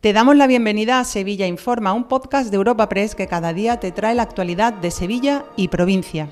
Te damos la bienvenida a Sevilla Informa, un podcast de Europa Press que cada día te trae la actualidad de Sevilla y provincia.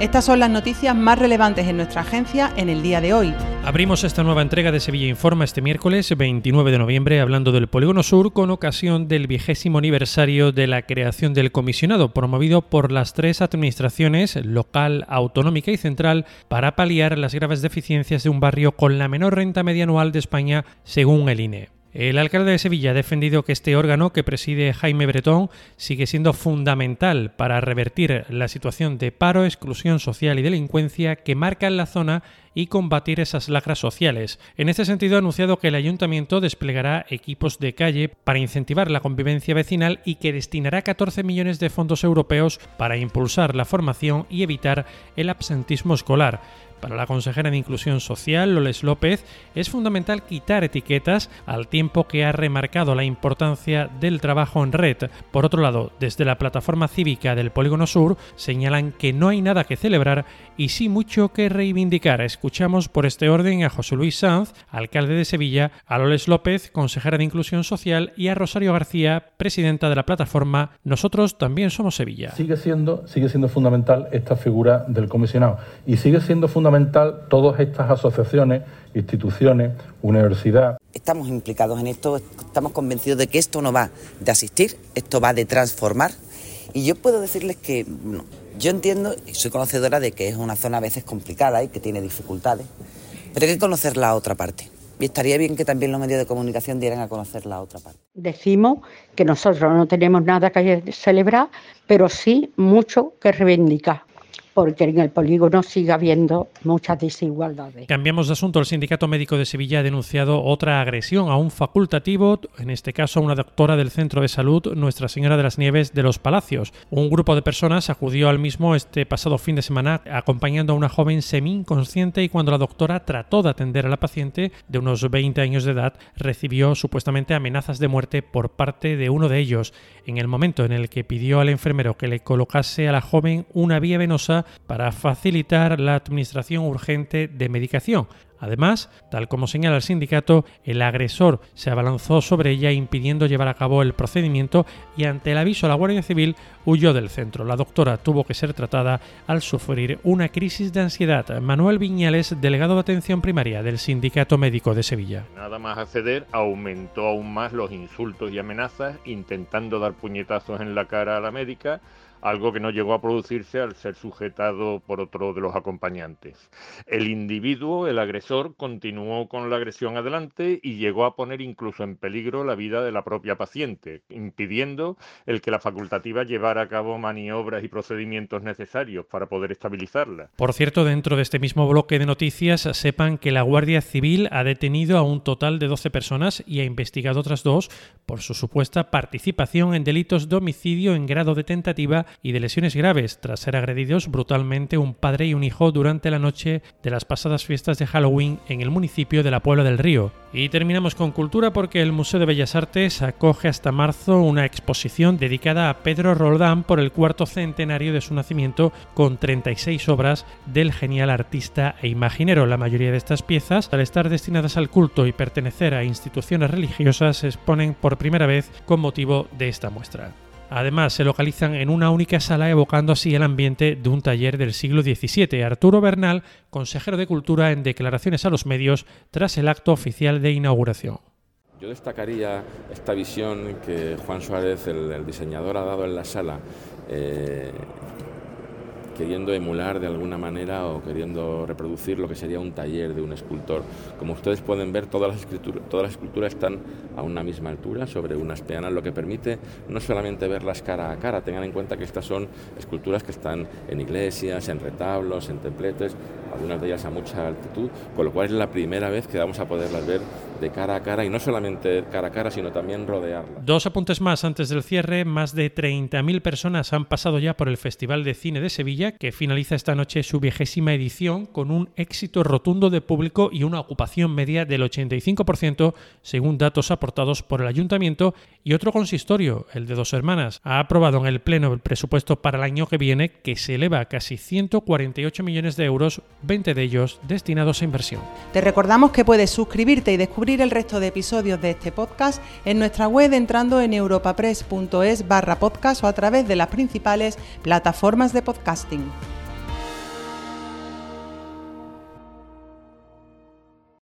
Estas son las noticias más relevantes en nuestra agencia en el día de hoy. Abrimos esta nueva entrega de Sevilla Informa este miércoles 29 de noviembre hablando del Polígono Sur con ocasión del vigésimo aniversario de la creación del comisionado promovido por las tres administraciones local, autonómica y central para paliar las graves deficiencias de un barrio con la menor renta media anual de España según el INE. El alcalde de Sevilla ha defendido que este órgano que preside Jaime Bretón sigue siendo fundamental para revertir la situación de paro, exclusión social y delincuencia que marca en la zona y combatir esas lacras sociales. En este sentido, ha anunciado que el ayuntamiento desplegará equipos de calle para incentivar la convivencia vecinal y que destinará 14 millones de fondos europeos para impulsar la formación y evitar el absentismo escolar. Para la consejera de Inclusión Social, Loles López, es fundamental quitar etiquetas al tiempo que ha remarcado la importancia del trabajo en red. Por otro lado, desde la plataforma cívica del Polígono Sur señalan que no hay nada que celebrar y sí mucho que reivindicar. Escuchamos por este orden a José Luis Sanz, alcalde de Sevilla, a Loles López, consejera de Inclusión Social, y a Rosario García, presidenta de la plataforma Nosotros también somos Sevilla. Sigue siendo, sigue siendo fundamental esta figura del comisionado y sigue siendo fundamental todas estas asociaciones, instituciones, universidad. Estamos implicados en esto, estamos convencidos de que esto no va de asistir, esto va de transformar. Y yo puedo decirles que yo entiendo y soy conocedora de que es una zona a veces complicada y que tiene dificultades, pero hay que conocer la otra parte. Y estaría bien que también los medios de comunicación dieran a conocer la otra parte. Decimos que nosotros no tenemos nada que celebrar, pero sí mucho que reivindicar porque en el polígono sigue habiendo muchas desigualdades. Cambiamos de asunto. El Sindicato Médico de Sevilla ha denunciado otra agresión a un facultativo, en este caso a una doctora del Centro de Salud Nuestra Señora de las Nieves de los Palacios. Un grupo de personas acudió al mismo este pasado fin de semana acompañando a una joven semi-inconsciente y cuando la doctora trató de atender a la paciente de unos 20 años de edad, recibió supuestamente amenazas de muerte por parte de uno de ellos. En el momento en el que pidió al enfermero que le colocase a la joven una vía venosa, para facilitar la administración urgente de medicación. Además, tal como señala el sindicato, el agresor se abalanzó sobre ella impidiendo llevar a cabo el procedimiento y ante el aviso a la Guardia Civil huyó del centro. La doctora tuvo que ser tratada al sufrir una crisis de ansiedad. Manuel Viñales, delegado de atención primaria del Sindicato Médico de Sevilla. Nada más acceder, aumentó aún más los insultos y amenazas, intentando dar puñetazos en la cara a la médica algo que no llegó a producirse al ser sujetado por otro de los acompañantes. El individuo, el agresor, continuó con la agresión adelante y llegó a poner incluso en peligro la vida de la propia paciente, impidiendo el que la facultativa llevara a cabo maniobras y procedimientos necesarios para poder estabilizarla. Por cierto, dentro de este mismo bloque de noticias, sepan que la Guardia Civil ha detenido a un total de 12 personas y ha investigado otras dos por su supuesta participación en delitos de homicidio en grado de tentativa y de lesiones graves tras ser agredidos brutalmente un padre y un hijo durante la noche de las pasadas fiestas de Halloween en el municipio de la Puebla del Río. Y terminamos con cultura porque el Museo de Bellas Artes acoge hasta marzo una exposición dedicada a Pedro Roldán por el cuarto centenario de su nacimiento con 36 obras del genial artista e imaginero. La mayoría de estas piezas, al estar destinadas al culto y pertenecer a instituciones religiosas, se exponen por primera vez con motivo de esta muestra. Además, se localizan en una única sala evocando así el ambiente de un taller del siglo XVII. Arturo Bernal, consejero de Cultura, en declaraciones a los medios tras el acto oficial de inauguración. Yo destacaría esta visión que Juan Suárez, el, diseñador, ha dado en la sala. Eh, queriendo emular de alguna manera o queriendo reproducir lo que sería un taller de un escultor. Como ustedes pueden ver, todas las, todas las esculturas están a una misma altura, sobre unas peanas, lo que permite no solamente verlas cara a cara, tengan en cuenta que estas son esculturas que están en iglesias, en retablos, en templetes, algunas de ellas a mucha altitud, con lo cual es la primera vez que vamos a poderlas ver de cara a cara y no solamente cara a cara, sino también rodearlas. Dos apuntes más antes del cierre. Más de 30.000 personas han pasado ya por el Festival de Cine de Sevilla, que finaliza esta noche su vigésima edición con un éxito rotundo de público y una ocupación media del 85%, según datos aportados por el ayuntamiento Y otro consistorio, el de dos hermanas, ha aprobado en el Pleno el presupuesto para el año que viene que se eleva a casi 148 millones de euros, 20 de ellos destinados a inversión. Te recordamos que puedes suscribirte y descubrir el resto de episodios de este podcast en nuestra web entrando en europapress.es barra podcast o a través de las principales plataformas de podcasting. thing